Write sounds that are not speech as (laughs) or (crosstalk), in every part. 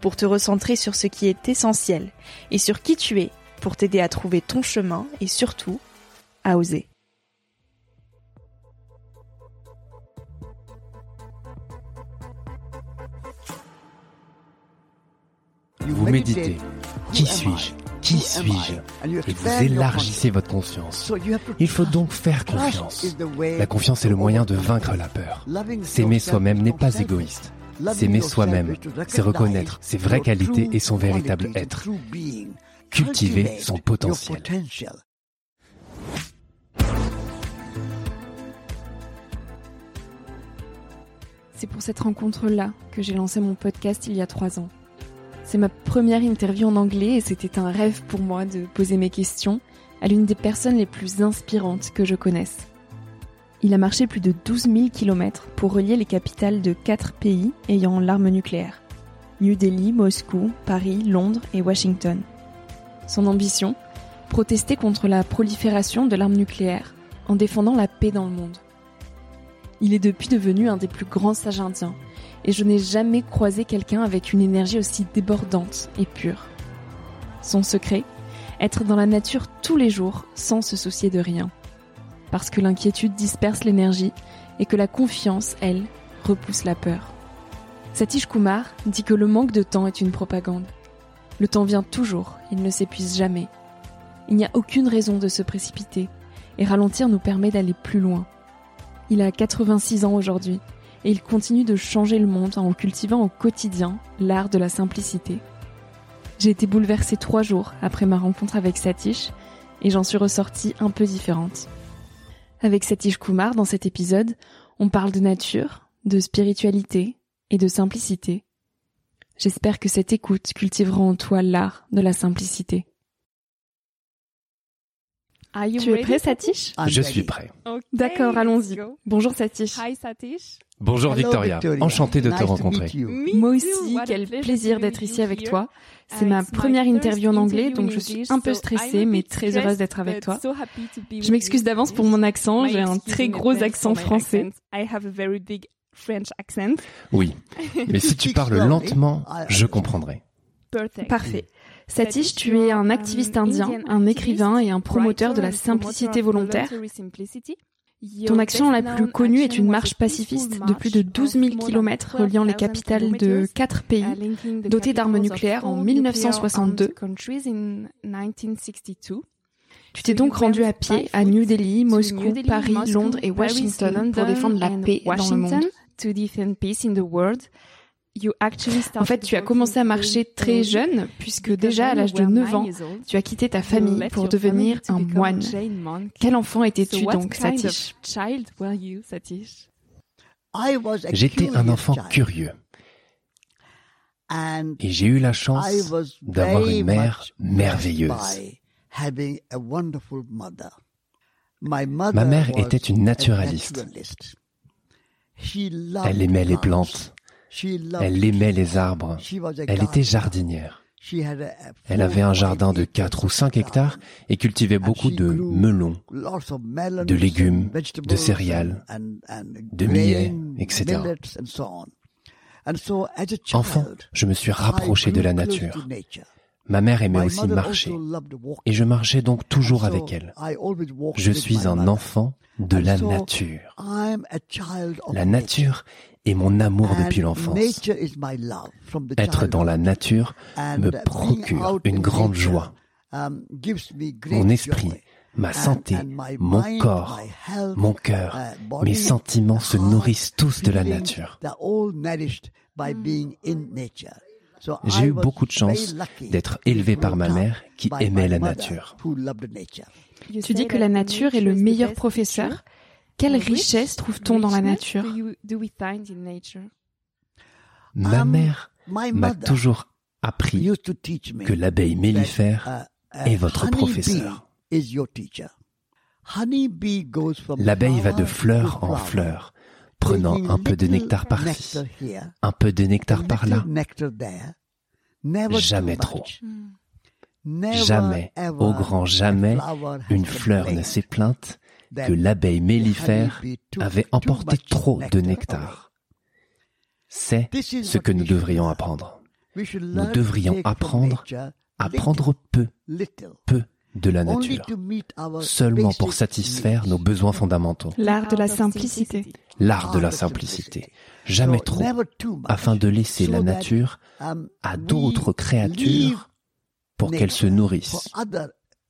pour te recentrer sur ce qui est essentiel et sur qui tu es, pour t'aider à trouver ton chemin et surtout à oser. Vous méditez. Qui suis-je? Qui suis-je? Et vous élargissez votre conscience. Il faut donc faire confiance. La confiance est le moyen de vaincre la peur. S'aimer soi-même n'est pas égoïste. S'aimer soi-même, c'est reconnaître ses vraies qualités et son véritable être. Cultiver son potentiel. C'est pour cette rencontre-là que j'ai lancé mon podcast il y a trois ans. C'est ma première interview en anglais et c'était un rêve pour moi de poser mes questions à l'une des personnes les plus inspirantes que je connaisse. Il a marché plus de 12 000 km pour relier les capitales de quatre pays ayant l'arme nucléaire. New Delhi, Moscou, Paris, Londres et Washington. Son ambition? Protester contre la prolifération de l'arme nucléaire en défendant la paix dans le monde. Il est depuis devenu un des plus grands sages indiens et je n'ai jamais croisé quelqu'un avec une énergie aussi débordante et pure. Son secret? Être dans la nature tous les jours sans se soucier de rien. Parce que l'inquiétude disperse l'énergie et que la confiance, elle, repousse la peur. Satish Kumar dit que le manque de temps est une propagande. Le temps vient toujours, il ne s'épuise jamais. Il n'y a aucune raison de se précipiter, et ralentir nous permet d'aller plus loin. Il a 86 ans aujourd'hui, et il continue de changer le monde en cultivant au quotidien l'art de la simplicité. J'ai été bouleversée trois jours après ma rencontre avec Satish, et j'en suis ressortie un peu différente. Avec Satish Kumar, dans cet épisode, on parle de nature, de spiritualité et de simplicité. J'espère que cette écoute cultivera en toi l'art de la simplicité. Tu es prêt, Satish? Je suis prêt. D'accord, allons-y. Bonjour, Satish. Hi Satish. Bonjour Victoria, enchanté de te rencontrer. Moi aussi, quel plaisir d'être ici avec toi. C'est ma première interview en anglais, donc je suis un peu stressée, mais très heureuse d'être avec toi. Je m'excuse d'avance pour mon accent, j'ai un très gros accent français. Oui, (laughs) mais si tu parles lentement, je comprendrai. Parfait. Satish, tu es un activiste indien, un écrivain et un promoteur de la simplicité volontaire. Ton action la plus connue est une marche pacifiste de plus de 12 000 km reliant les capitales de quatre pays dotés d'armes nucléaires en 1962. Tu t'es donc rendu à pied à New Delhi, Moscou, Paris, Londres et Washington pour défendre la paix dans le monde. En fait, tu as commencé à marcher très jeune, puisque déjà à l'âge de 9 ans, tu as quitté ta famille pour devenir un moine. Quel enfant étais-tu donc, Satish J'étais un enfant curieux. Et j'ai eu la chance d'avoir une mère merveilleuse. Ma mère était une naturaliste. Elle aimait les plantes. Elle aimait les arbres. Elle était jardinière. Elle avait un jardin de 4 ou 5 hectares et cultivait beaucoup de melons, de légumes, de céréales, de millets, etc. Enfant, je me suis rapproché de la nature. Ma mère aimait aussi marcher et je marchais donc toujours avec elle. Je suis un enfant de la nature. La nature est mon amour depuis l'enfance. Être dans la nature me procure une grande joie. Mon esprit, ma santé, mon corps, mon cœur, mes sentiments se nourrissent tous de la nature. J'ai eu beaucoup de chance d'être élevé par ma mère qui aimait la nature. Tu dis que la nature est le meilleur professeur. Quelle richesse trouve-t-on dans la nature? Ma mère m'a toujours appris que l'abeille mellifère est votre professeur. L'abeille va de fleur en fleur, prenant un peu de nectar par-ci, un peu de nectar par-là. Jamais trop. Jamais, au grand jamais, une fleur ne s'est plainte que l'abeille mellifère avait emporté trop de nectar. C'est ce que nous devrions apprendre. Nous devrions apprendre à prendre peu, peu de la nature, seulement pour satisfaire nos besoins fondamentaux. L'art de la simplicité. L'art de la simplicité. Jamais trop, afin de laisser la nature à d'autres créatures pour qu'elles se nourrissent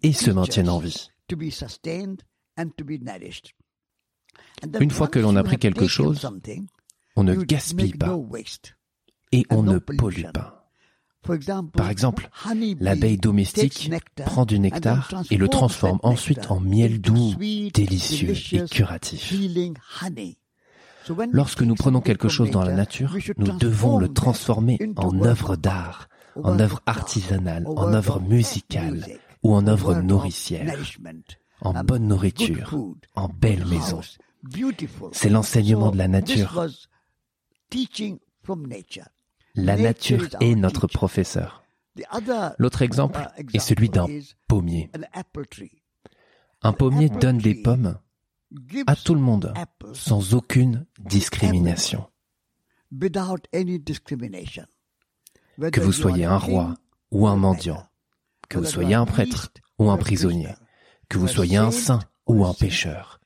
et se maintiennent en vie. Une fois que l'on a pris quelque chose, on ne gaspille pas et on ne pollue pas. Par exemple, l'abeille domestique prend du nectar et le transforme ensuite en miel doux, délicieux et curatif. Lorsque nous prenons quelque chose dans la nature, nous devons le transformer en œuvre d'art, en œuvre artisanale, en œuvre musicale ou en œuvre nourricière, en bonne nourriture, en belle maison. C'est l'enseignement de la nature. La nature est notre professeur. L'autre exemple est celui d'un pommier. Un pommier donne des pommes à tout le monde sans aucune discrimination. Que vous soyez un roi ou un mendiant, que vous soyez un prêtre ou un prisonnier, que vous soyez un saint ou un pécheur,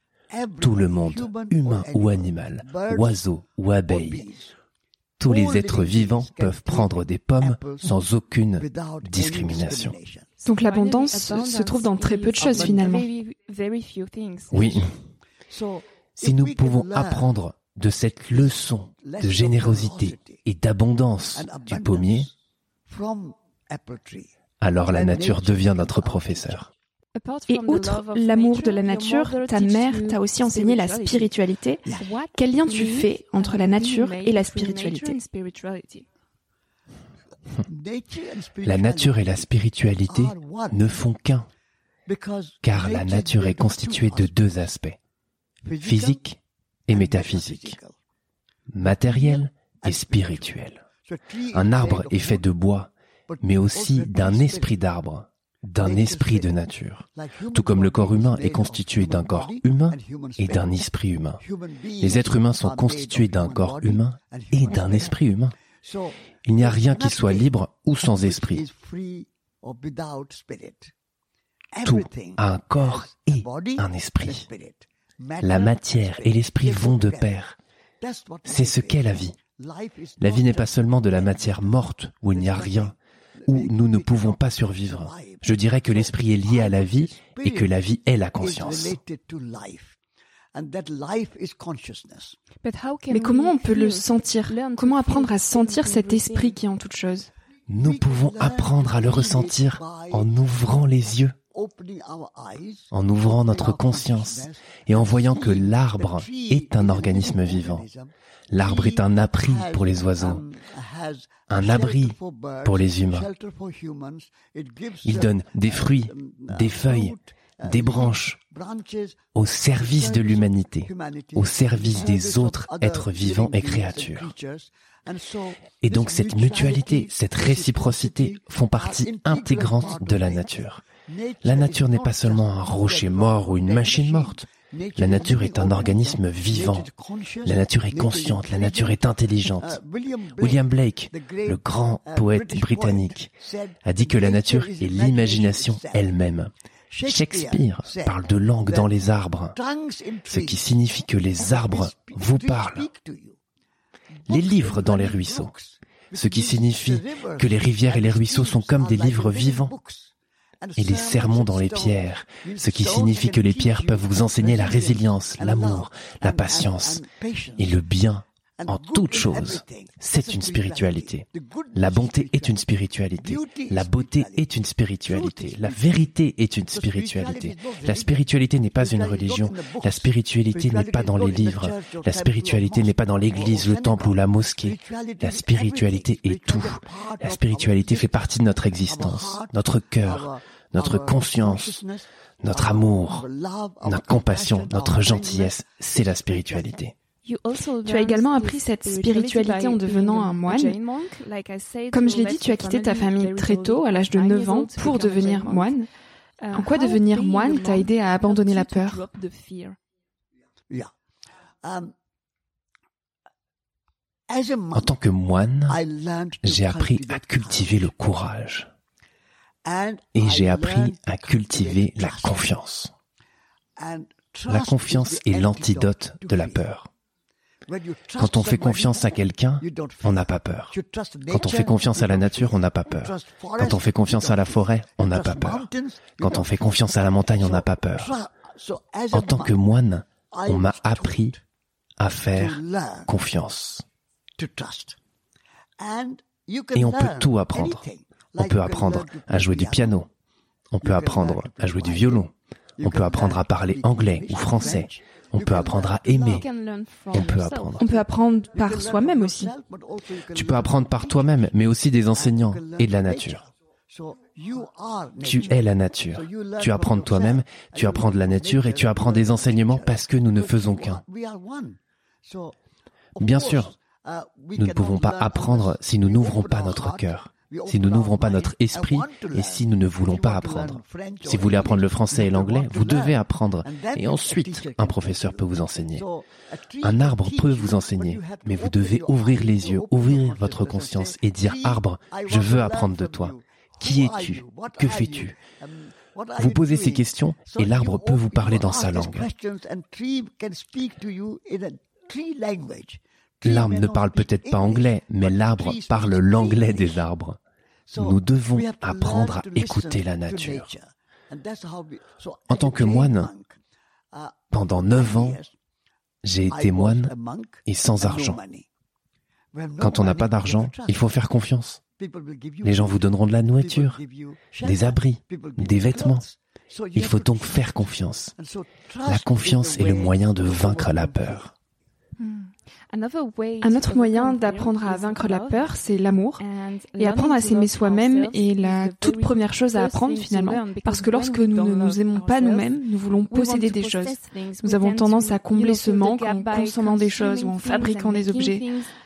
tout le monde, humain ou animal, oiseau ou abeille, tous les êtres vivants peuvent prendre des pommes sans aucune discrimination. Donc l'abondance se trouve dans très peu de choses finalement. Oui. Si nous pouvons apprendre de cette leçon de générosité et d'abondance du pommier, alors la nature devient notre professeur. Et outre l'amour de la nature, ta mère t'a aussi enseigné la spiritualité. Quel lien tu fais entre (laughs) la nature et la spiritualité La nature et la spiritualité ne font qu'un, car la nature est constituée de deux aspects, physique et métaphysique, matériel et spirituel. Un arbre est fait de bois, mais aussi d'un esprit d'arbre d'un esprit de nature, tout comme le corps humain est constitué d'un corps humain et d'un esprit humain. Les êtres humains sont constitués d'un corps humain et d'un esprit humain. Il n'y a rien qui soit libre ou sans esprit. Tout a un corps et un esprit. La matière et l'esprit vont de pair. C'est ce qu'est la vie. La vie n'est pas seulement de la matière morte où il n'y a rien, où nous ne pouvons pas survivre. Je dirais que l'esprit est lié à la vie et que la vie est la conscience. Mais comment on peut le sentir? Comment apprendre à sentir cet esprit qui est en toute chose? Nous pouvons apprendre à le ressentir en ouvrant les yeux, en ouvrant notre conscience et en voyant que l'arbre est un organisme vivant. L'arbre est un abri pour les oiseaux, un abri pour les humains. Il donne des fruits, des feuilles, des branches au service de l'humanité, au service des autres êtres vivants et créatures. Et donc cette mutualité, cette réciprocité font partie intégrante de la nature. La nature n'est pas seulement un rocher mort ou une machine morte. La nature est un organisme vivant. La nature est consciente, la nature est intelligente. William Blake, le grand poète britannique, a dit que la nature est l'imagination elle-même. Shakespeare parle de langue dans les arbres, ce qui signifie que les arbres vous parlent. Les livres dans les ruisseaux, ce qui signifie que les rivières et les ruisseaux sont comme des livres vivants et les sermons dans les pierres, ce qui signifie que les pierres peuvent vous enseigner la résilience, l'amour, la patience et le bien en toute chose. C'est une spiritualité. La bonté est une spiritualité. La beauté est une spiritualité. La vérité est une spiritualité. La spiritualité n'est pas une religion. La spiritualité n'est pas dans les livres. La spiritualité n'est pas dans l'église, le temple ou la mosquée. La spiritualité est tout. La spiritualité fait partie de notre existence, notre cœur, notre conscience, notre amour, notre compassion, notre gentillesse. C'est la spiritualité. Tu as également appris cette spiritualité en devenant un moine. Comme je l'ai dit, tu as quitté ta famille très tôt, à l'âge de 9 ans, pour devenir moine. Uh, en quoi devenir moine t'a aidé à abandonner la peur? um, En tant que moine, j'ai appris à cultiver le courage et j'ai appris à cultiver la confiance. La confiance est l'antidote de la peur. Quand on fait confiance à quelqu'un, on n'a pas peur. Quand on fait confiance à la nature, on n'a pas peur. Quand on fait confiance à la forêt, on n'a pas peur. Quand on fait confiance à la montagne, on n'a pas peur. En tant que moine, on m'a appris à faire confiance. Et on peut tout apprendre. On peut apprendre à jouer du piano. On peut apprendre à jouer du violon. On peut apprendre à parler anglais ou français. On peut apprendre à aimer. On peut apprendre. On peut apprendre par soi-même aussi. Tu peux apprendre par toi-même, mais aussi des enseignants et de la nature. Tu es la nature. Tu apprends de toi-même, tu apprends de la nature et tu apprends des enseignements parce que nous ne faisons qu'un. Bien sûr, nous ne pouvons pas apprendre si nous n'ouvrons pas notre cœur si nous n'ouvrons pas notre esprit et si nous ne voulons pas apprendre. Si vous voulez apprendre le français et l'anglais, vous devez apprendre et ensuite un professeur peut vous enseigner. Un arbre peut vous enseigner, mais vous devez ouvrir les yeux, ouvrir votre conscience et dire arbre, je veux apprendre de toi. Qui es-tu? Que fais-tu vous posez ces questions et l'arbre peut vous parler dans sa langue. L'arbre ne parle peut-être pas anglais, mais l'arbre parle l'anglais des arbres. Nous devons apprendre à écouter la nature. En tant que moine, uh, pendant neuf ans, j'ai été moine et sans argent. Quand on n'a pas d'argent, il faut faire confiance. Les gens vous donneront de la nourriture, des abris, des vêtements. Il faut donc faire confiance. La confiance est le moyen de vaincre la peur. Un autre moyen d'apprendre à vaincre la peur, c'est l'amour. Et apprendre à s'aimer soi-même est la toute première chose à apprendre finalement. Parce que lorsque nous ne nous aimons pas nous-mêmes, nous voulons posséder des choses. Nous avons tendance à combler ce manque en consommant des choses ou en fabriquant des objets.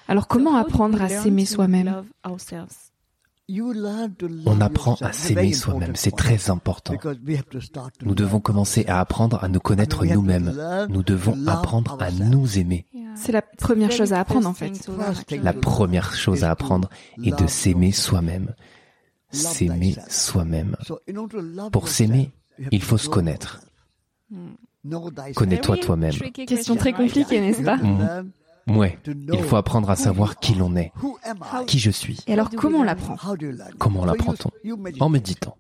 Alors comment apprendre à s'aimer soi-même on apprend à s'aimer soi-même, c'est très important. Nous devons commencer à apprendre à nous connaître nous-mêmes. Nous devons apprendre à nous aimer. C'est la première chose à apprendre en fait. La première chose à apprendre est de s'aimer soi-même. S'aimer soi-même. Pour s'aimer, il faut se connaître. Connais-toi toi-même. Question très compliquée, n'est-ce pas? Ouais, il faut apprendre à savoir qui l'on est, qui je suis. Et alors comment on l'apprend? Comment l'apprend-on? En méditant.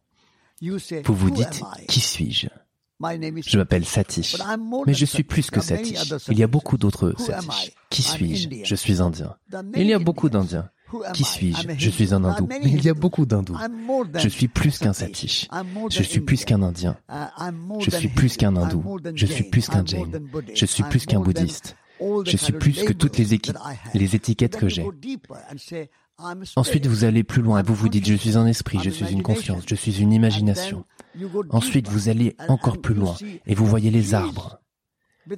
Vous vous dites, qui suis-je? Je m'appelle Satish, mais je suis plus que Satish. Il y a beaucoup d'autres Satish. Qui suis-je? Je suis indien. Il y a beaucoup d'indiens. Qui suis-je? Je suis un hindou. Mais il y a beaucoup d'hindous. Je suis plus qu'un satish. Je suis plus qu'un indien. Je suis plus qu'un hindou. Je suis plus qu'un jain. Je suis plus qu'un bouddhiste. Je suis plus que toutes les, les étiquettes que j'ai. Ensuite, vous allez plus loin et vous vous dites, je suis un esprit, je suis une conscience, je suis une imagination. Ensuite, vous allez encore plus loin et vous voyez les arbres.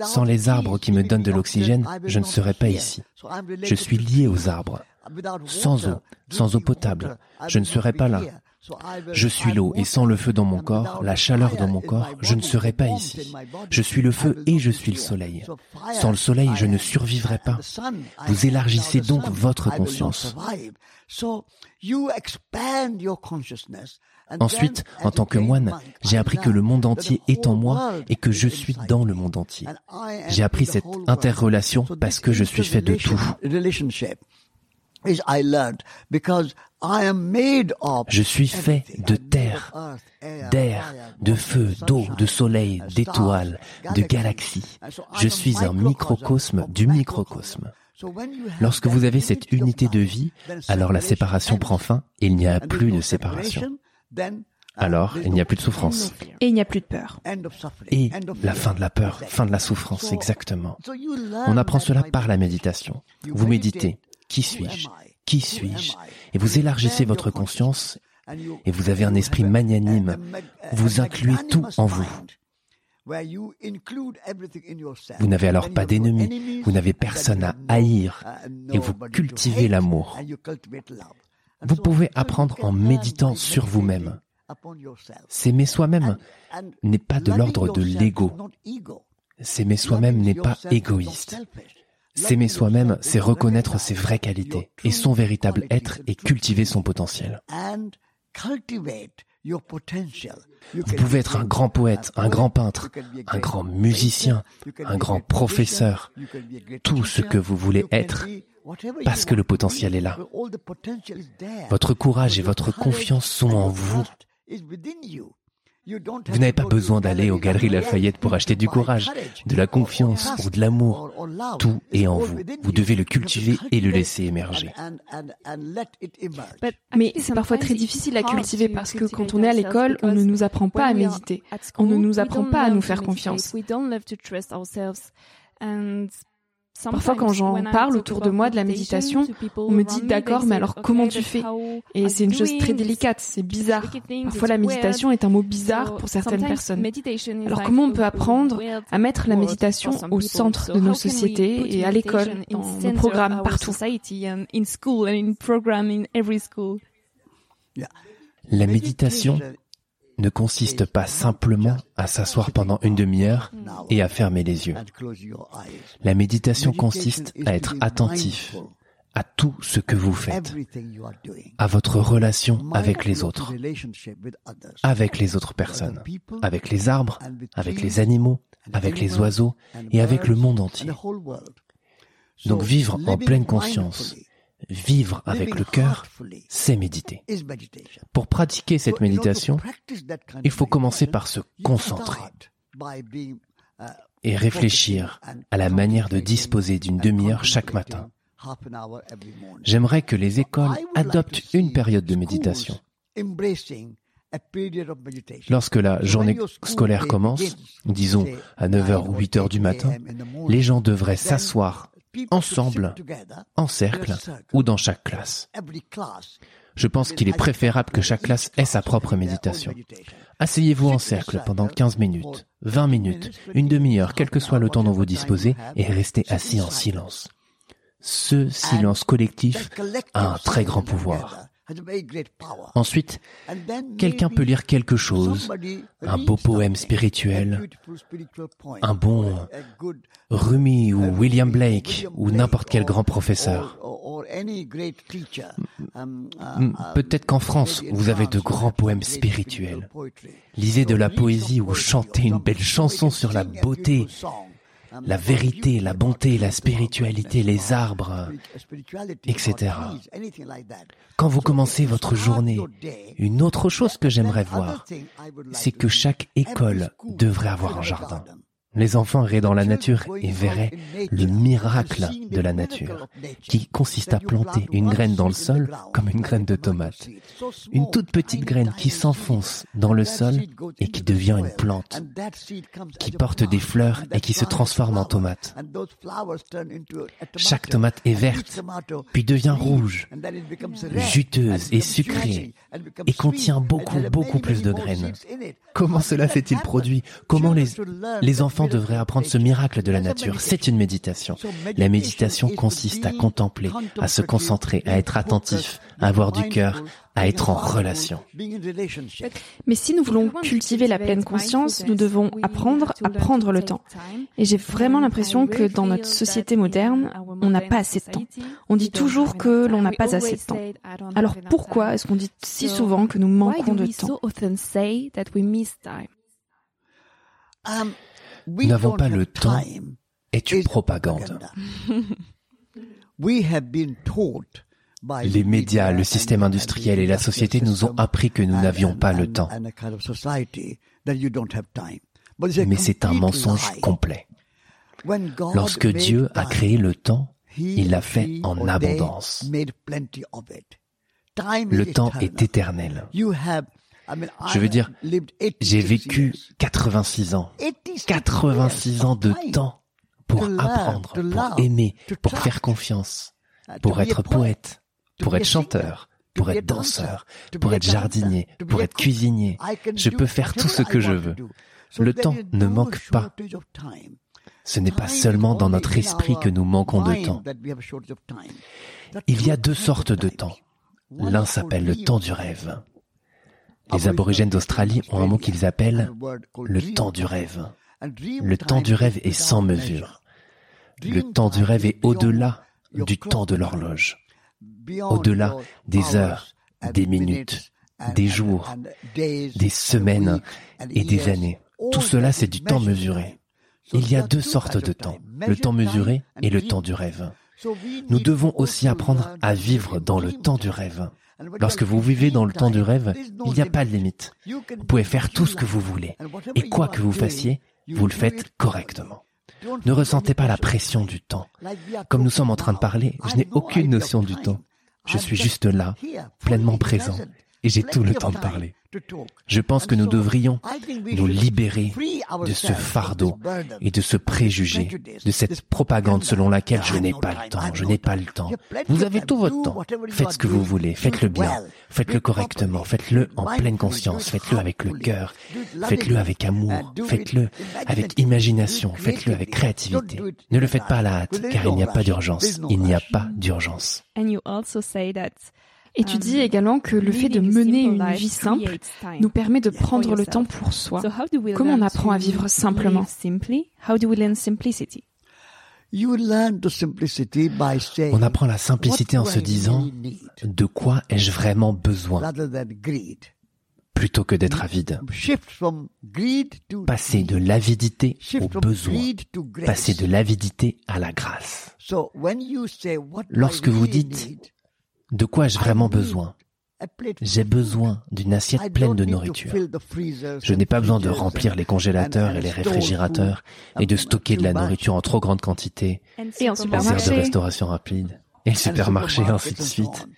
Sans les arbres qui me donnent de l'oxygène, je ne serais pas ici. Je suis lié aux arbres. Sans eau, sans eau potable, je ne serais pas là. Je suis l'eau et sans le feu dans mon corps, la chaleur dans mon corps, je ne serais pas ici. Je suis le feu et je suis le soleil. Sans le soleil, je ne survivrai pas. Vous élargissez donc votre conscience. Ensuite, en tant que moine, j'ai appris que le monde entier est en moi et que je suis dans le monde entier. J'ai appris cette interrelation parce que je suis fait de tout. Je suis fait de terre, d'air, de feu, d'eau, de soleil, d'étoiles, de galaxies. Je suis un microcosme du microcosme. Lorsque vous avez cette unité de vie, alors la séparation prend fin et il n'y a plus de séparation. Alors, il n'y a plus de souffrance. Et il n'y a plus de peur. Et la fin de la peur, fin de la souffrance, exactement. On apprend cela par la méditation. Vous méditez. Qui suis-je? Qui suis-je? Et vous élargissez votre conscience et vous avez un esprit magnanime. Vous incluez tout en vous. Vous n'avez alors pas d'ennemis, vous n'avez personne à haïr et vous cultivez l'amour. Vous pouvez apprendre en méditant sur vous-même. S'aimer soi-même n'est pas de l'ordre de l'ego. S'aimer soi-même n'est pas égoïste. S'aimer soi-même, c'est reconnaître ses vraies qualités et son véritable être et cultiver son potentiel. Vous pouvez être un grand poète, un grand peintre, un grand musicien, un grand professeur, tout ce que vous voulez être, parce que le potentiel est là. Votre courage et votre confiance sont en vous. Vous n'avez pas besoin d'aller aux galeries Lafayette pour acheter du courage, de la confiance ou de l'amour. Tout est en vous. Vous devez le cultiver et le laisser émerger. Mais c'est parfois très difficile à cultiver parce que quand on est à l'école, on ne nous apprend pas à méditer. On ne nous apprend pas à nous faire confiance. Parfois, quand j'en parle autour de moi de la méditation, on me dit d'accord, mais alors comment tu fais Et c'est une chose très délicate, c'est bizarre. Parfois, la méditation est un mot bizarre pour certaines personnes. Alors, comment on peut apprendre à mettre la méditation au centre de nos sociétés et à l'école, dans nos programmes, partout. La méditation ne consiste pas simplement à s'asseoir pendant une demi-heure et à fermer les yeux. La méditation consiste à être attentif à tout ce que vous faites, à votre relation avec les autres, avec les autres personnes, avec les arbres, avec les animaux, avec les oiseaux et avec le monde entier. Donc vivre en pleine conscience Vivre avec le cœur, c'est méditer. Pour pratiquer cette méditation, il faut commencer par se concentrer et réfléchir à la manière de disposer d'une demi-heure chaque matin. J'aimerais que les écoles adoptent une période de méditation. Lorsque la journée scolaire commence, disons à 9h ou 8h du matin, les gens devraient s'asseoir ensemble, en cercle ou dans chaque classe. Je pense qu'il est préférable que chaque classe ait sa propre méditation. Asseyez-vous en cercle pendant 15 minutes, 20 minutes, une demi-heure, quel que soit le temps dont vous disposez, et restez assis en silence. Ce silence collectif a un très grand pouvoir. Ensuite, quelqu'un peut lire quelque chose, un beau poème spirituel, un bon Rumi ou William Blake ou n'importe quel grand professeur. Peut-être qu'en France, vous avez de grands poèmes spirituels. Lisez de la poésie ou chantez une belle chanson sur la beauté la vérité, la bonté, la spiritualité, les arbres, etc. Quand vous commencez votre journée, une autre chose que j'aimerais voir, c'est que chaque école devrait avoir un jardin. Les enfants iraient dans la nature et verraient le miracle de la nature, qui consiste à planter une graine dans le sol comme une graine de tomate. Une toute petite graine qui s'enfonce dans le sol et qui devient une plante, qui porte des fleurs et qui se transforme en tomate. Chaque tomate est verte, puis devient rouge, juteuse et sucrée, et contient beaucoup, beaucoup plus de graines. Comment cela s'est-il produit? Comment les, les enfants devraient apprendre ce miracle de la nature? C'est une méditation. La méditation consiste à contempler, à se concentrer, à être attentif, à avoir du cœur, à être en relation. Mais si nous voulons cultiver la pleine conscience, nous devons apprendre à prendre le temps. Et j'ai vraiment l'impression que dans notre société moderne, on n'a pas assez de temps. On dit toujours que l'on n'a pas assez de temps. Alors pourquoi est-ce qu'on dit si souvent que nous manquons de temps Nous n'avons pas le temps est une propagande. (laughs) Les médias, le système industriel et la société nous ont appris que nous n'avions pas le temps. Mais c'est un mensonge complet. Lorsque Dieu a créé le temps, il l'a fait en abondance. Le temps est éternel. Je veux dire, j'ai vécu 86 ans. 86 ans de temps pour apprendre, pour aimer, pour faire confiance, pour être poète, pour être chanteur, pour être danseur, pour être jardinier, pour être cuisinier. Je peux faire tout ce que je veux. Le temps ne manque pas. Ce n'est pas seulement dans notre esprit que nous manquons de temps. Il y a deux sortes de temps. L'un s'appelle le temps du rêve. Les aborigènes d'Australie ont un mot qu'ils appellent le temps du rêve. Le temps du rêve est sans mesure. Le temps du rêve est au-delà du temps de l'horloge, au-delà des heures, des minutes, des jours, des semaines et des années. Tout cela, c'est du temps mesuré. Il y a deux sortes de temps, le temps mesuré et le temps du rêve. Nous devons aussi apprendre à vivre dans le temps du rêve. Lorsque vous vivez dans le temps du rêve, il n'y a pas de limite. Vous pouvez faire tout ce que vous voulez. Et quoi que vous fassiez, vous le faites correctement. Ne ressentez pas la pression du temps. Comme nous sommes en train de parler, je n'ai aucune notion du temps. Je suis juste là, pleinement présent, et j'ai tout le temps de parler. Je pense que nous devrions nous libérer de ce fardeau et de ce préjugé, de cette propagande selon laquelle je n'ai pas le temps, je n'ai pas le temps. Vous avez tout votre temps. Faites ce que vous voulez, faites-le bien, faites-le correctement, faites-le en pleine conscience, faites-le avec le cœur, faites-le avec amour, faites-le avec imagination, faites-le avec créativité. Ne le faites pas à la hâte, car il n'y a pas d'urgence. Il n'y a pas d'urgence. Et tu dis également que le fait de mener une vie simple nous permet de prendre le temps pour soi. Comment on apprend à vivre simplement? On apprend la simplicité en se disant de quoi ai-je vraiment besoin? Plutôt que d'être avide. Passer de l'avidité au besoin, passer de l'avidité à la grâce. Lorsque vous dites de quoi ai-je vraiment besoin? J'ai besoin d'une assiette pleine de nourriture. Je n'ai pas besoin de remplir les congélateurs et les réfrigérateurs et de stocker de la nourriture en trop grande quantité. Et en supermarché. de restauration rapide. Et le supermarché, ainsi de suite.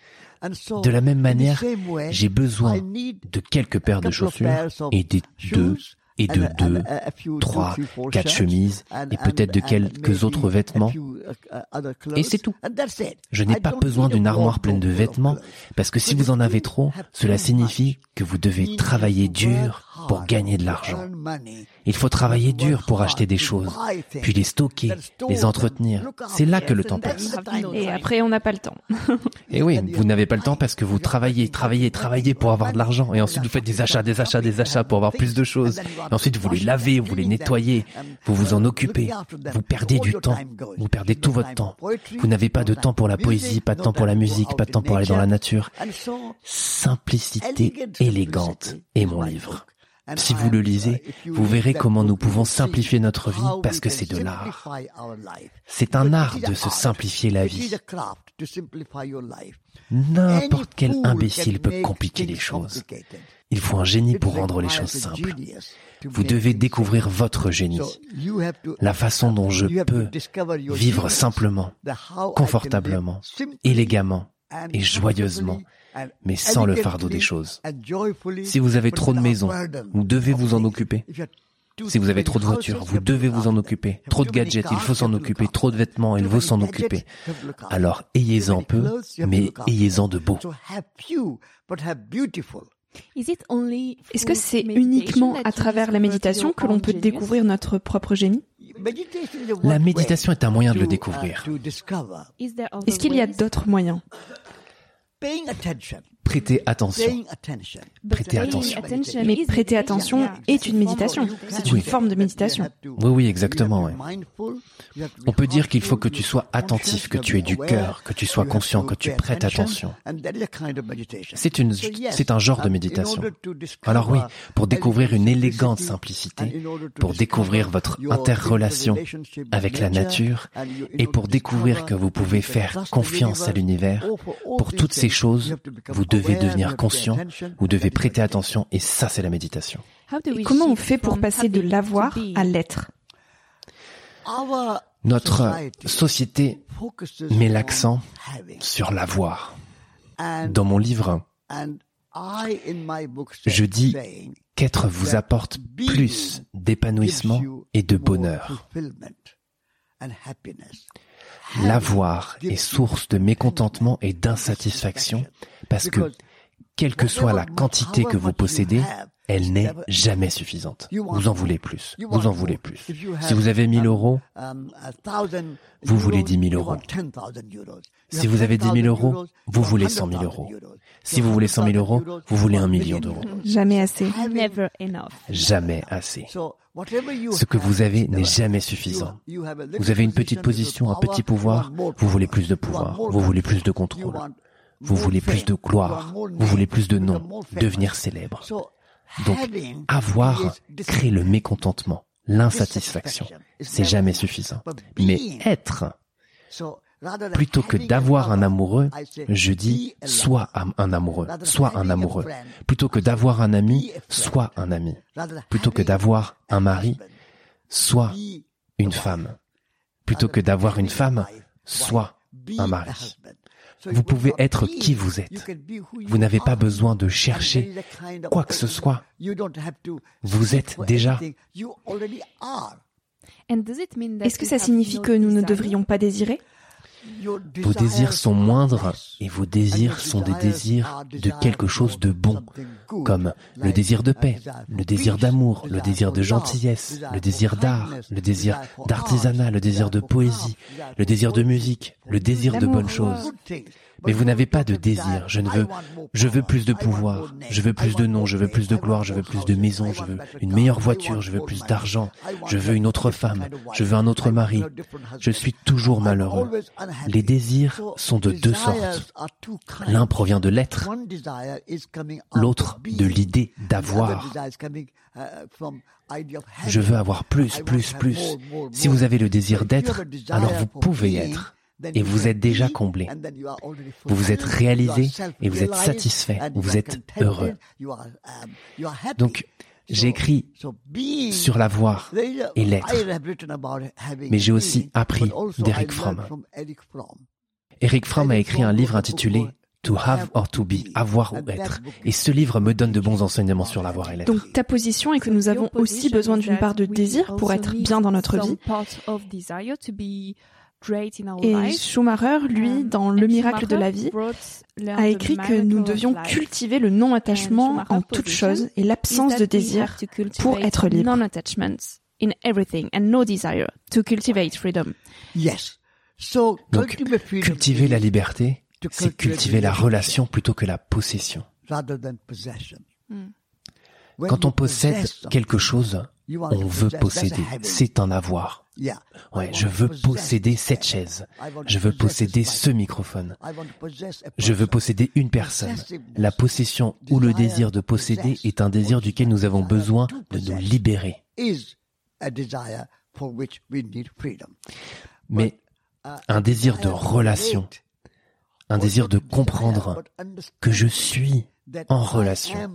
De la même manière, j'ai besoin de quelques paires de chaussures et des deux et de deux, trois, quatre chemises et peut-être de quelques autres vêtements. Et c'est tout. Je n'ai pas besoin d'une armoire pleine de vêtements parce que si vous en avez trop, cela signifie que vous devez travailler dur pour gagner de l'argent. Il faut travailler dur pour acheter des choses, puis les stocker, les entretenir. C'est là que le temps passe. Et après, on n'a pas le temps. (laughs) Et oui, vous n'avez pas le temps parce que vous travaillez, travaillez, travaillez pour avoir de l'argent. Et ensuite, vous faites des achats, des achats, des achats pour avoir plus de choses. Et ensuite, vous les lavez, vous les nettoyez, vous vous en occupez. Vous perdez du temps. Vous perdez tout votre temps. Vous n'avez pas de temps pour la poésie, pas de temps pour la musique, pas de temps pour aller dans la nature. Simplicité élégante est mon livre. Si vous le lisez, vous verrez comment nous pouvons simplifier notre vie parce que c'est de l'art. C'est un art de se simplifier la vie. N'importe quel imbécile peut compliquer les choses. Il faut un génie pour rendre les choses simples. Vous devez découvrir votre génie, la façon dont je peux vivre simplement, confortablement, élégamment et joyeusement mais sans le fardeau des choses. Si vous avez trop de maisons, vous devez vous en occuper. Si vous avez trop de voitures, vous devez vous en occuper. Trop de gadgets, il faut s'en occuper. Trop de vêtements, il faut s'en occuper. Alors ayez-en peu, mais ayez-en de beau. Est-ce que c'est uniquement à travers la méditation que l'on peut découvrir notre propre génie? La méditation est un moyen de le découvrir. Est-ce qu'il y a d'autres moyens? paying attention. Prêtez attention. Prêtez attention. Mais prêter attention est une méditation. C'est une forme de méditation. Oui, oui, exactement. On peut dire qu'il faut que tu sois attentif, que tu aies du cœur, que tu sois conscient, que tu prêtes attention. C'est une, c'est un genre de méditation. Alors oui, pour découvrir une élégante simplicité, pour découvrir votre interrelation avec la nature et pour découvrir que vous pouvez faire confiance à l'univers, pour toutes ces choses, vous devez devenir conscient, vous devez prêter attention et ça c'est la méditation. comment on fait pour passer de l'avoir à l'être? Notre société met l'accent sur l'avoir. Dans mon livre, je dis qu'être vous apporte plus d'épanouissement et de bonheur. L'avoir est source de mécontentement et d'insatisfaction parce que, quelle que soit la quantité que vous possédez, elle n'est jamais suffisante. Vous en voulez plus. Vous en voulez plus. Si vous avez 1000 euros, vous voulez 10 000 euros. Si vous avez 10 000 euros, vous voulez 100 000 euros. Si vous voulez 100 000 euros, vous voulez un million d'euros. Jamais assez. Jamais assez. Ce que vous avez n'est jamais suffisant. Vous avez une petite position, un petit pouvoir, vous voulez plus de pouvoir, vous voulez plus de contrôle, vous voulez plus de gloire, vous voulez plus de nom, devenir célèbre. Donc, avoir crée le mécontentement, l'insatisfaction. C'est jamais suffisant. Mais être, plutôt que d'avoir un amoureux, je dis soit un amoureux, soit un amoureux. Plutôt que d'avoir un ami, soit un ami. Plutôt que d'avoir un mari, soit une femme. Plutôt que d'avoir une femme, soit un mari. Vous pouvez être qui vous êtes. Vous n'avez pas besoin de chercher quoi que ce soit. Vous êtes déjà. Est-ce que ça signifie que nous ne devrions pas désirer? Vos désirs sont moindres et vos désirs sont des désirs de quelque chose de bon, comme le désir de paix, le désir d'amour, le désir de gentillesse, le désir d'art, le désir d'artisanat, le désir de poésie, le désir de musique, le désir de bonnes choses. Mais vous n'avez pas de désir. Je ne veux, je veux plus de pouvoir. Je veux plus de nom. Je veux plus de gloire. Je veux plus de maison. Je veux une meilleure voiture. Je veux plus d'argent. Je veux une autre femme. Je veux un autre mari. Je suis toujours malheureux. Les désirs sont de deux sortes. L'un provient de l'être. L'autre de l'idée d'avoir. Je veux avoir plus, plus, plus. Si vous avez le désir d'être, alors vous pouvez être et vous êtes déjà comblé. Vous vous êtes réalisé et vous êtes satisfait, vous êtes heureux. Donc, j'ai écrit sur l'avoir et l'être, mais j'ai aussi appris d'Eric Fromm. Eric Fromm a écrit un livre intitulé To have or to be, avoir ou être. Et ce livre me donne de bons enseignements sur l'avoir et l'être. Donc ta position est que nous avons aussi besoin d'une part de désir pour être bien dans notre vie. Et Schumacher, lui, dans Le miracle de la vie, a écrit que nous devions cultiver le non-attachement en toute chose et l'absence de désir pour être libre. Donc, cultiver la liberté, c'est cultiver la relation plutôt que la possession. Hmm. Quand on possède quelque chose, on veut posséder. C'est un avoir. Ouais, je veux posséder cette chaise. Je veux posséder ce microphone. Je veux posséder une personne. La possession ou le désir de posséder est un désir duquel nous avons besoin de nous libérer. Mais un désir de relation, un désir de comprendre que je suis en relation,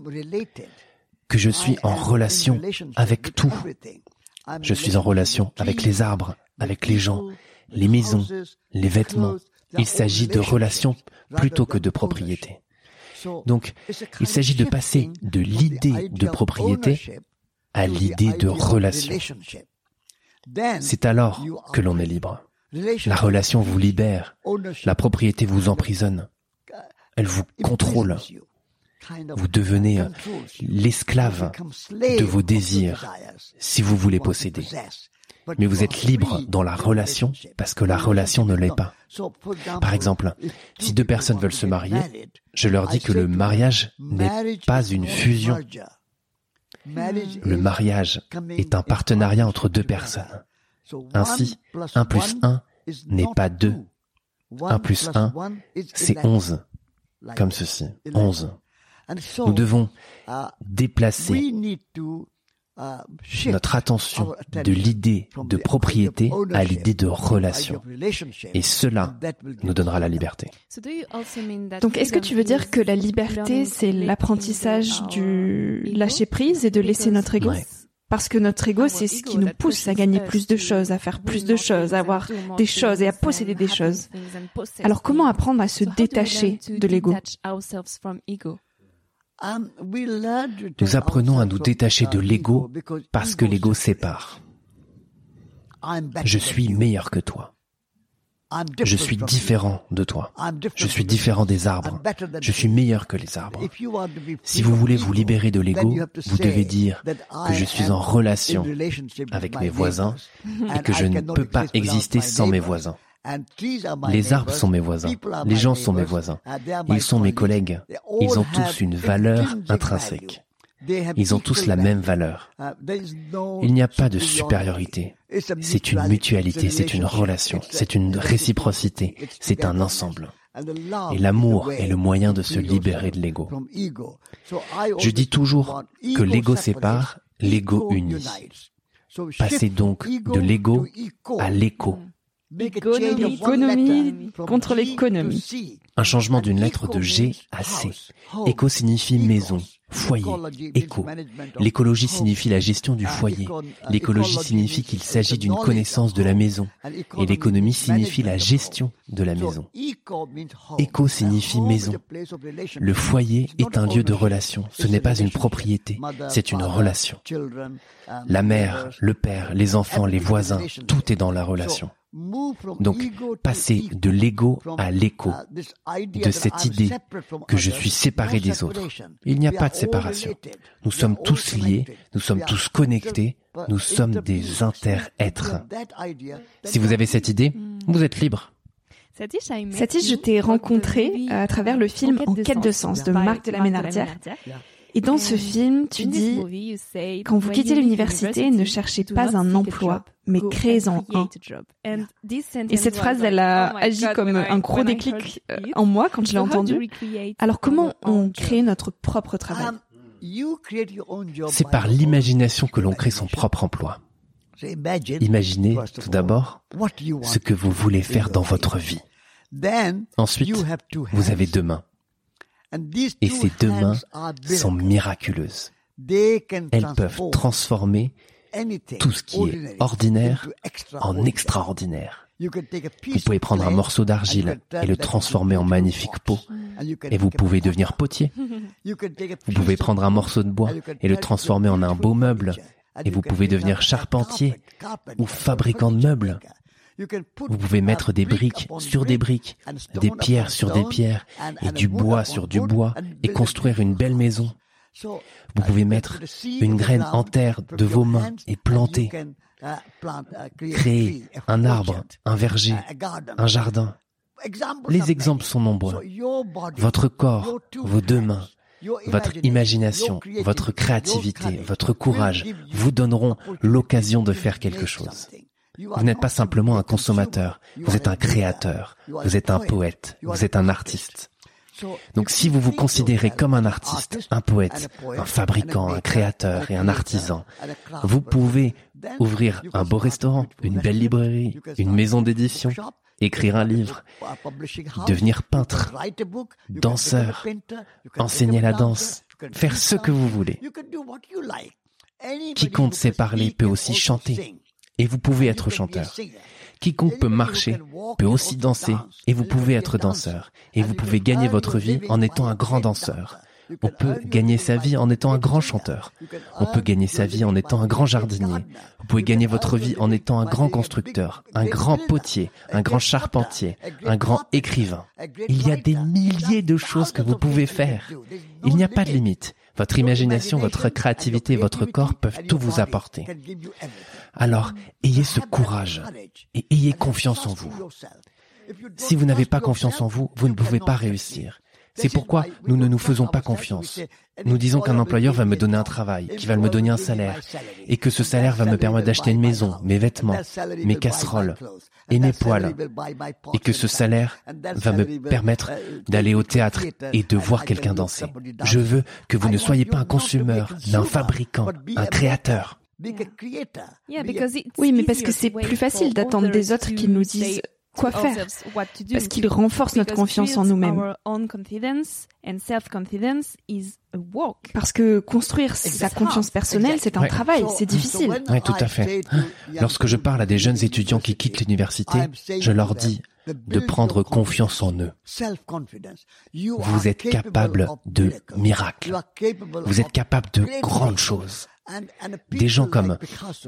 que je suis en relation avec tout. Je suis en relation avec les arbres, avec les gens, les maisons, les vêtements. Il s'agit de relation plutôt que de propriété. Donc, il s'agit de passer de l'idée de propriété à l'idée de relation. C'est alors que l'on est libre. La relation vous libère, la propriété vous emprisonne, elle vous contrôle, vous devenez l'esclave de vos désirs si vous voulez posséder. mais vous êtes libre dans la relation parce que la relation ne l'est pas. Par exemple, si deux personnes veulent se marier, je leur dis que le mariage n'est pas une fusion. Le mariage est un partenariat entre deux personnes. Ainsi, 1 plus 1 n'est pas 2. 1 plus 1, c'est 11. Comme ceci, 11. Nous devons déplacer notre attention de l'idée de propriété à l'idée de relation. Et cela nous donnera la liberté. Donc est-ce que tu veux dire que la liberté, c'est l'apprentissage du lâcher prise et de laisser notre ego? Parce que notre ego, c'est ce qui nous pousse à gagner plus de choses, à faire plus de choses, à avoir des choses et à posséder des choses. Alors comment apprendre à se détacher de l'ego? Nous apprenons à nous détacher de l'ego parce que l'ego sépare. Je suis meilleur que toi. Je suis différent de toi. Je suis différent des arbres. Je suis meilleur que les arbres. Si vous voulez vous libérer de l'ego, vous devez dire que je suis en relation avec mes voisins et que je ne peux pas exister sans mes voisins. Les arbres sont mes voisins, les gens sont mes voisins, ils sont mes collègues, ils ont tous une valeur intrinsèque. Ils ont tous la même valeur. Il n'y a pas de supériorité. C'est une mutualité, c'est une relation, c'est une réciprocité, c'est un ensemble. Et l'amour est le moyen de se libérer de l'ego. Je dis toujours que l'ego sépare, l'ego unit. Passez donc de l'ego à l'écho L'économie contre l'économie. Un changement d'une lettre de G à C. Éco signifie maison, foyer, éco. L'écologie signifie la gestion du foyer. L'écologie signifie qu'il s'agit d'une connaissance de la maison. Et l'économie signifie la gestion de la maison. Éco signifie maison. Le foyer est un lieu de relation. Ce n'est pas une propriété, c'est une relation. La mère, le père, les enfants, les voisins, tout est dans la relation. Donc, passer de l'ego à l'écho, de cette idée que je suis séparé des autres. Il n'y a pas de séparation. Nous sommes tous liés, nous sommes tous connectés, nous sommes des inter-êtres. Si vous avez cette idée, vous êtes libre. Satish, je t'ai rencontré à travers le film En quête de sens de Marc de la Ménardière. Et dans ce film, tu dis, quand vous quittez l'université, ne cherchez pas un emploi, mais créez-en un. Et cette phrase, elle a oh agi comme un gros déclic euh, en moi quand je l'ai entendue. Alors comment on crée notre propre travail um, C'est par l'imagination que l'on crée son propre emploi. Imaginez tout d'abord ce que vous voulez faire dans votre vie. Ensuite, vous avez deux mains. Et ces deux mains sont miraculeuses. Elles peuvent transformer tout ce qui est ordinaire en extraordinaire. (laughs) Vous pouvez prendre un morceau d'argile et le transformer en magnifique pot. Et vous pouvez devenir potier. Vous pouvez prendre un morceau de bois et le transformer en un beau meuble. Et vous pouvez devenir charpentier ou fabricant de meubles. Vous pouvez mettre des briques sur des briques, des pierres sur des pierres, et du bois sur du bois, et construire une belle maison. Vous pouvez mettre une graine en terre de vos mains et planter, créer un arbre, un verger, un jardin. Les exemples sont nombreux. Votre corps, vos deux mains, votre imagination, votre créativité, votre courage vous donneront l'occasion de faire quelque chose. Vous n'êtes pas simplement un consommateur, vous êtes un créateur, vous êtes un poète, vous êtes un artiste. Donc si vous vous considérez comme un artiste, un poète, un fabricant, un créateur et un artisan, vous pouvez ouvrir un beau restaurant, une belle librairie, une maison d'édition, écrire un livre, devenir peintre, danseur, enseigner la danse, faire ce que vous voulez. Quiconque sait parler peut aussi chanter. Et vous pouvez être chanteur. Quiconque peut marcher peut aussi danser et vous pouvez être danseur. Et vous pouvez gagner votre vie en étant un grand danseur. On peut gagner sa vie en étant un grand chanteur. On peut gagner sa vie en étant un grand jardinier. Vous pouvez gagner votre vie en étant un grand constructeur, un grand potier, un grand charpentier, un grand écrivain. Il y a des milliers de choses que vous pouvez faire. Il n'y a pas de limite. Votre imagination, votre créativité, votre corps peuvent tout vous apporter. Alors, ayez ce courage et ayez confiance en vous. Si vous n'avez pas confiance en vous, vous ne pouvez pas réussir. C'est pourquoi nous ne nous faisons pas confiance. Nous disons qu'un employeur va me donner un travail, qu'il va me donner un salaire, et que ce salaire va me permettre d'acheter une maison, mes vêtements, mes casseroles et mes poils, et que ce salaire va me permettre d'aller au théâtre et de voir quelqu'un danser. Je veux que vous ne soyez pas un consommateur, mais un fabricant, un créateur. Oui, mais parce que c'est plus facile d'attendre des autres qu'ils nous disent quoi faire, parce qu'il renforce notre confiance en nous-mêmes. Parce que construire sa confiance personnelle, c'est un travail, c'est difficile. Oui, tout à fait. Lorsque je parle à des jeunes étudiants qui quittent l'université, je leur dis de prendre confiance en eux. Vous êtes capable de miracles. Vous êtes capable de grandes choses. Des gens comme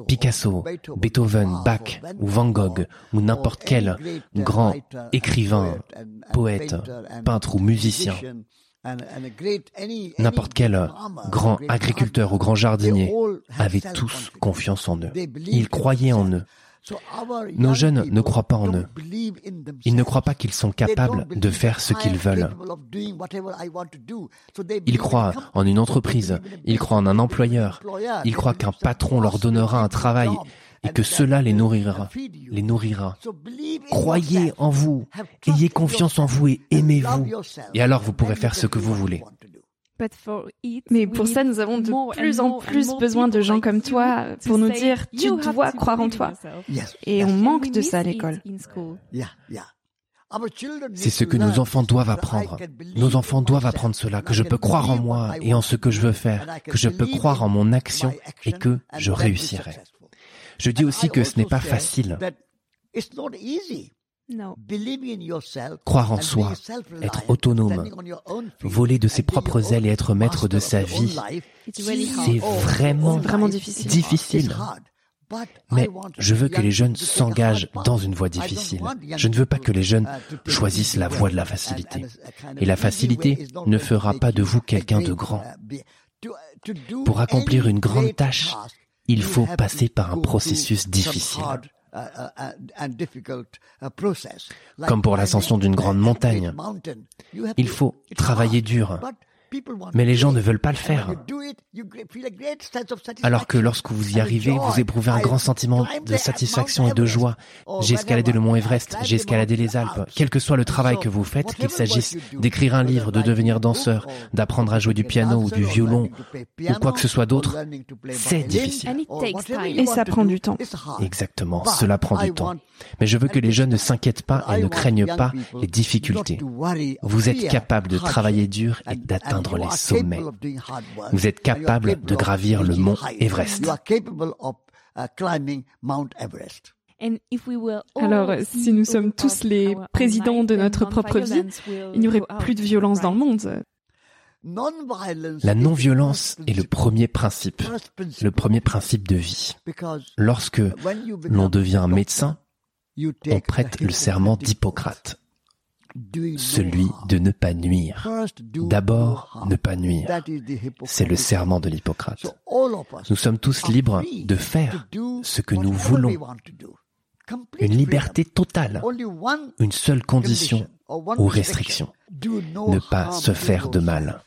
Picasso, Beethoven, Bach ou Van Gogh ou n'importe quel grand écrivain, poète, peintre ou musicien, n'importe quel grand agriculteur ou grand jardinier avaient tous confiance en eux. Ils croyaient en eux. Nos jeunes ne croient pas en eux. Ils ne croient pas qu'ils sont capables de faire ce qu'ils veulent. Ils croient en une entreprise, ils croient en un employeur, ils croient qu'un patron leur donnera un travail et que cela les nourrira, les nourrira. Croyez en vous, ayez confiance en vous et aimez-vous. Et alors vous pourrez faire ce que vous voulez. Mais pour ça, nous avons de plus en plus besoin de gens comme toi pour nous dire tu dois croire en toi. Et on manque de ça à l'école. C'est ce que nos enfants doivent apprendre. Nos enfants doivent apprendre cela, que je peux croire en moi et en ce que je veux faire, que je peux croire en mon action et que je réussirai. Je dis aussi que ce n'est pas facile. Croire en soi, être autonome, voler de ses propres ailes et être maître de sa vie, c'est vraiment, vraiment difficile. difficile. Mais je veux que les jeunes s'engagent dans une voie difficile. Je ne veux pas que les jeunes choisissent la voie de la facilité. Et la facilité ne fera pas de vous quelqu'un de grand. Pour accomplir une grande tâche, il faut passer par un processus difficile. Comme pour l'ascension d'une grande montagne. Il faut travailler dur. Mais les gens ne veulent pas le faire. Alors que lorsque vous y arrivez, vous éprouvez un grand sentiment de satisfaction et de joie. J'ai escaladé le mont Everest, j'ai escaladé les Alpes. Quel que soit le travail que vous faites, qu'il s'agisse d'écrire un livre, de devenir danseur, d'apprendre à jouer du piano ou du violon, ou quoi que ce soit d'autre, c'est difficile. Et ça prend du temps. Exactement, cela prend du temps. Mais je veux que les jeunes ne s'inquiètent pas et ne craignent pas les difficultés. Vous êtes capable de travailler dur et d'atteindre les sommets. Vous êtes capable de gravir le mont Everest. Alors, si nous sommes tous les présidents de notre propre vie, il n'y aurait plus de violence dans le monde. La non-violence est le premier principe, le premier principe de vie. Lorsque l'on devient médecin, on prête le serment d'Hippocrate, celui de ne pas nuire. D'abord, ne pas nuire. C'est le serment de l'Hippocrate. Nous sommes tous libres de faire ce que nous voulons. Une liberté totale. Une seule condition ou restriction. Ne pas se faire de mal.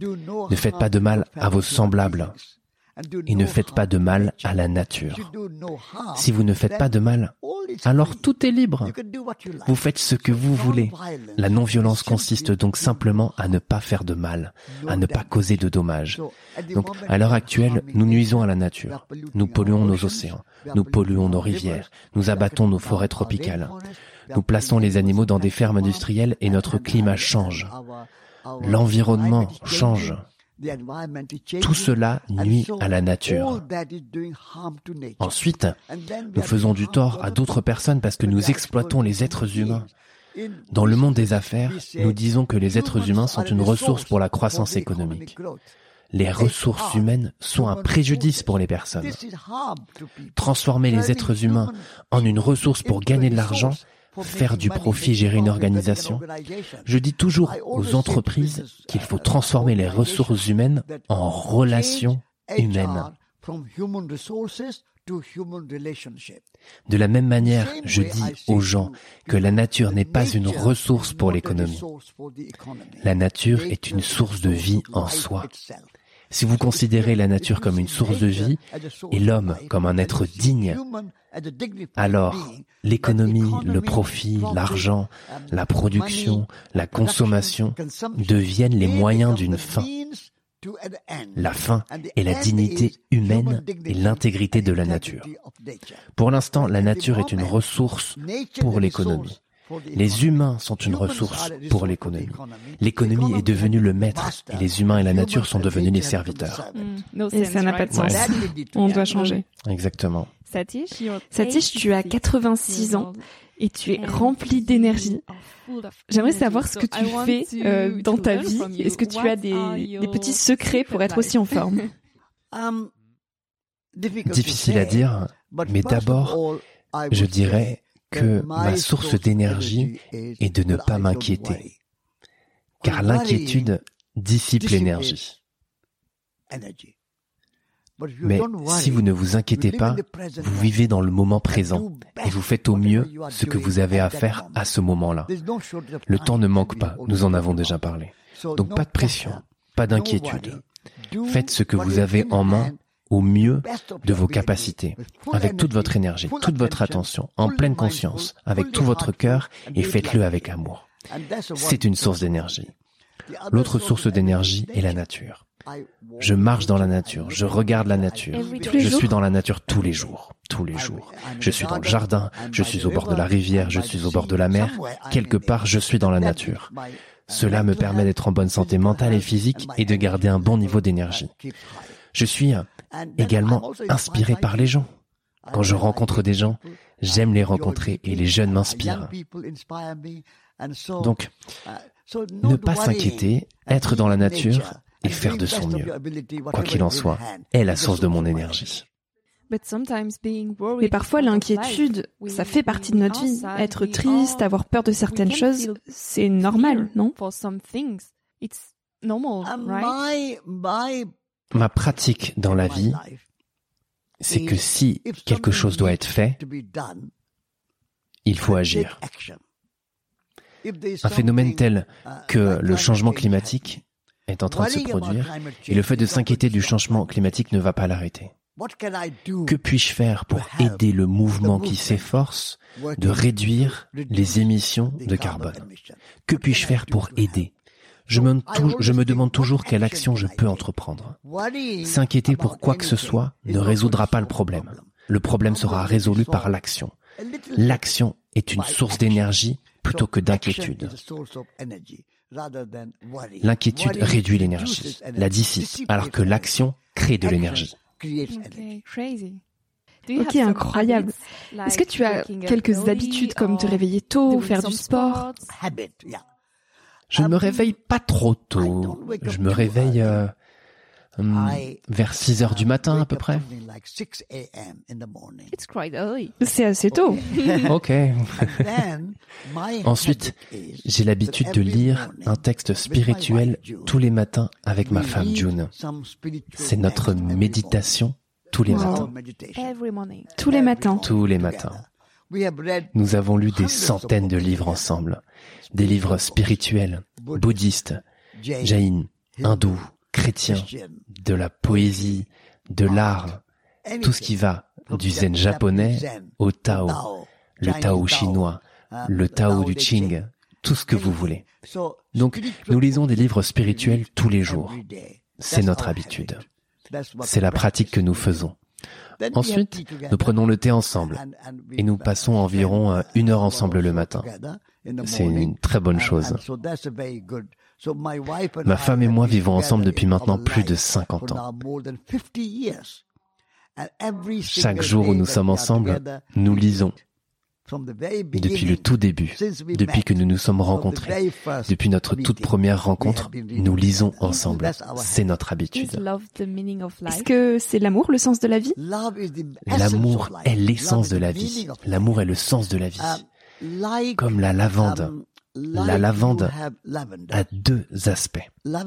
Ne faites pas de mal à vos semblables et ne faites pas de mal à la nature. Si vous ne faites pas de mal, alors tout est libre. Vous faites ce que vous voulez. La non-violence consiste donc simplement à ne pas faire de mal, à ne pas causer de dommages. Donc, à l'heure actuelle, nous nuisons à la nature. Nous polluons nos océans, nous polluons nos rivières, nous abattons nos forêts tropicales. Nous plaçons les animaux dans des fermes industrielles et notre climat change. L'environnement change. Tout cela nuit à la nature. Ensuite, nous faisons du tort à d'autres personnes parce que nous exploitons les êtres humains. Dans le monde des affaires, nous disons que les êtres humains sont une ressource pour la croissance économique. Les ressources humaines sont un préjudice pour les personnes. Transformer les êtres humains en une ressource pour gagner de l'argent, faire du profit, gérer une organisation. Je dis toujours aux entreprises qu'il faut transformer les ressources humaines en relations humaines. De la même manière, je dis aux gens que la nature n'est pas une ressource pour l'économie. La nature est une source de vie en soi. Si vous considérez la nature comme une source de vie et l'homme comme un être digne, alors l'économie, le profit, l'argent, la production, la consommation deviennent les moyens d'une fin. La fin est la dignité humaine et l'intégrité de la nature. Pour l'instant, la nature est une ressource pour l'économie. Les humains sont une ressource pour l'économie. L'économie est devenue le maître et les humains et la nature sont devenus les serviteurs. Mm. Et ça n'a pas de sens. On doit changer. Exactement. Satish, tu as 86 ans et tu es rempli d'énergie. J'aimerais savoir ce que tu fais euh, dans ta vie. Est-ce que tu as des, des petits secrets pour être aussi en forme? (laughs) um, Difficile à dire, mais d'abord, je dirais que ma source d'énergie est de ne pas m'inquiéter, car l'inquiétude dissipe l'énergie. Mais si vous ne vous inquiétez pas, vous vivez dans le moment présent et vous faites au mieux ce que vous avez à faire à ce moment-là. Le temps ne manque pas, nous en avons déjà parlé. Donc pas de pression, pas d'inquiétude. Faites ce que vous avez en main au mieux de vos capacités, avec toute votre énergie, toute votre attention, en pleine conscience, avec tout votre cœur, et faites-le avec amour. C'est une source d'énergie. L'autre source d'énergie est la nature. Je marche dans la nature, je regarde la nature, je suis dans la nature tous les jours, tous les jours. Je suis dans le jardin, je suis au bord de la rivière, je suis au bord de la mer, quelque part je suis dans la nature. Cela me permet d'être en bonne santé mentale et physique et de garder un bon niveau d'énergie. Je suis également inspiré par les gens. Quand je rencontre des gens, j'aime les rencontrer et les jeunes m'inspirent. Donc, ne pas s'inquiéter, être dans la nature et faire de son mieux, quoi qu'il en soit, est la source de mon énergie. Mais parfois l'inquiétude, ça fait partie de notre vie. Être triste, avoir peur de certaines choses, c'est normal, non? Ma pratique dans la vie, c'est que si quelque chose doit être fait, il faut agir. Un phénomène tel que le changement climatique est en train de se produire et le fait de s'inquiéter du changement climatique ne va pas l'arrêter. Que puis-je faire pour aider le mouvement qui s'efforce de réduire les émissions de carbone? Que puis-je faire pour aider je me, je me, demande toujours quelle action je peux entreprendre. S'inquiéter pour quoi que ce soit ne résoudra pas le problème. Le problème sera résolu par l'action. L'action est une source d'énergie plutôt que d'inquiétude. L'inquiétude réduit l'énergie, la dissipe, alors que l'action crée de l'énergie. Ok, incroyable. Est-ce que tu as quelques habitudes comme te réveiller tôt, faire du sport? Je ne me réveille pas trop tôt. Je me réveille euh, Hmm, vers 6 heures du matin à peu près. C'est assez tôt. ok. (laughs) Ensuite, j'ai l'habitude de lire un texte spirituel tous les matins avec ma femme June. C'est notre méditation tous les matins. Tous les matins. Tous les matins. Nous avons lu des centaines de livres ensemble. Des livres spirituels, bouddhistes, jaïns, hindous, chrétiens, de la poésie, de l'art, tout ce qui va du zen japonais au Tao, le Tao chinois, le Tao du Qing, tout ce que vous voulez. Donc, nous lisons des livres spirituels tous les jours. C'est notre habitude. C'est la pratique que nous faisons. Ensuite, nous prenons le thé ensemble et nous passons environ euh, une heure ensemble le matin. C'est une très bonne chose. Ma femme et moi vivons ensemble depuis maintenant plus de 50 ans. Chaque jour où nous sommes ensemble, nous lisons. Depuis le tout début, depuis que nous nous sommes rencontrés, depuis notre toute première rencontre, nous lisons ensemble. C'est notre habitude. Est-ce que c'est l'amour, le sens de la vie? L'amour est l'essence de la vie. L'amour est le sens de la vie. Um, Comme la lavande. Um, la lavande a deux aspects. L'un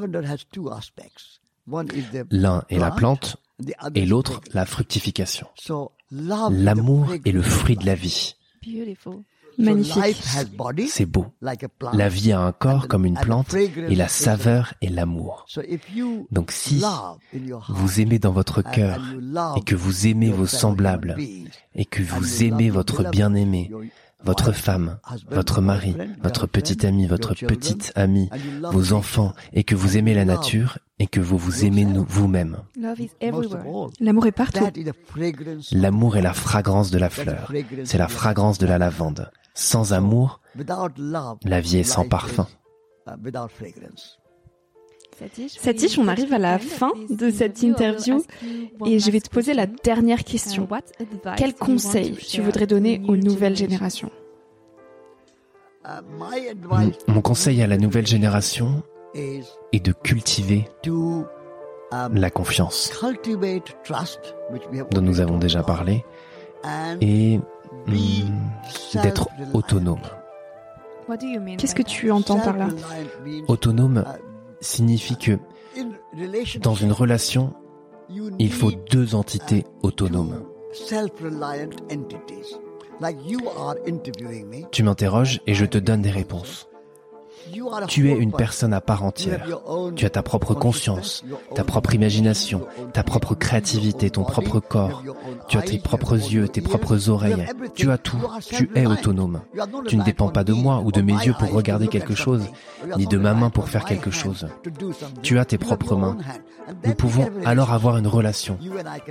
est la plante et l'autre la fructification. L'amour est le fruit de la vie. Magnifique. C'est beau. La vie a un corps comme une plante et la saveur est l'amour. Donc si vous aimez dans votre cœur et que vous aimez vos semblables et que vous aimez votre bien-aimé, votre femme, votre mari, votre petit ami, votre petite amie, vos enfants, et que vous aimez la nature et que vous vous aimez vous-même. L'amour est partout. L'amour est la fragrance de la fleur. C'est la fragrance de la lavande. Sans amour, la vie est sans parfum. Satish, on arrive à la fin de cette interview. et je vais te poser la dernière question. Quel conseil tu voudrais donner aux nouvelles générations? Mon conseil à la nouvelle génération est de cultiver la confiance dont nous avons déjà parlé et hmm, d'être autonome. Qu'est-ce que tu entends par là? Autonome signifie que dans une relation, il faut deux entités autonomes. Tu m'interroges et je te donne des réponses. Tu es une personne à part entière. Tu as ta propre conscience, ta propre imagination, ta propre créativité, ton propre corps. Tu as tes propres yeux, tes propres oreilles. Tu as tout. Tu es autonome. Tu ne dépends pas de moi ou de mes yeux pour regarder quelque chose, ni de ma main pour faire quelque chose. Tu as tes propres mains. Nous pouvons alors avoir une relation.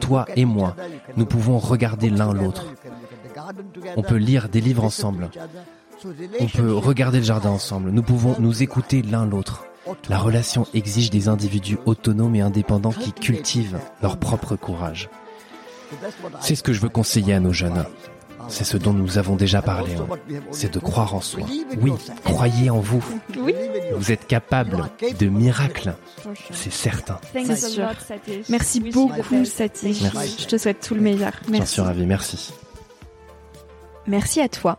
Toi et moi, nous pouvons regarder l'un l'autre. On peut lire des livres ensemble. On peut regarder le jardin ensemble. Nous pouvons nous écouter l'un l'autre. La relation exige des individus autonomes et indépendants qui cultivent leur propre courage. C'est ce que je veux conseiller à nos jeunes. C'est ce dont nous avons déjà parlé. Hein. C'est de croire en soi. Oui, croyez en vous. Vous êtes capable de miracles. C'est certain. Merci beaucoup, Sati. Je te souhaite tout le meilleur. J'en suis ravi. Merci. Merci à toi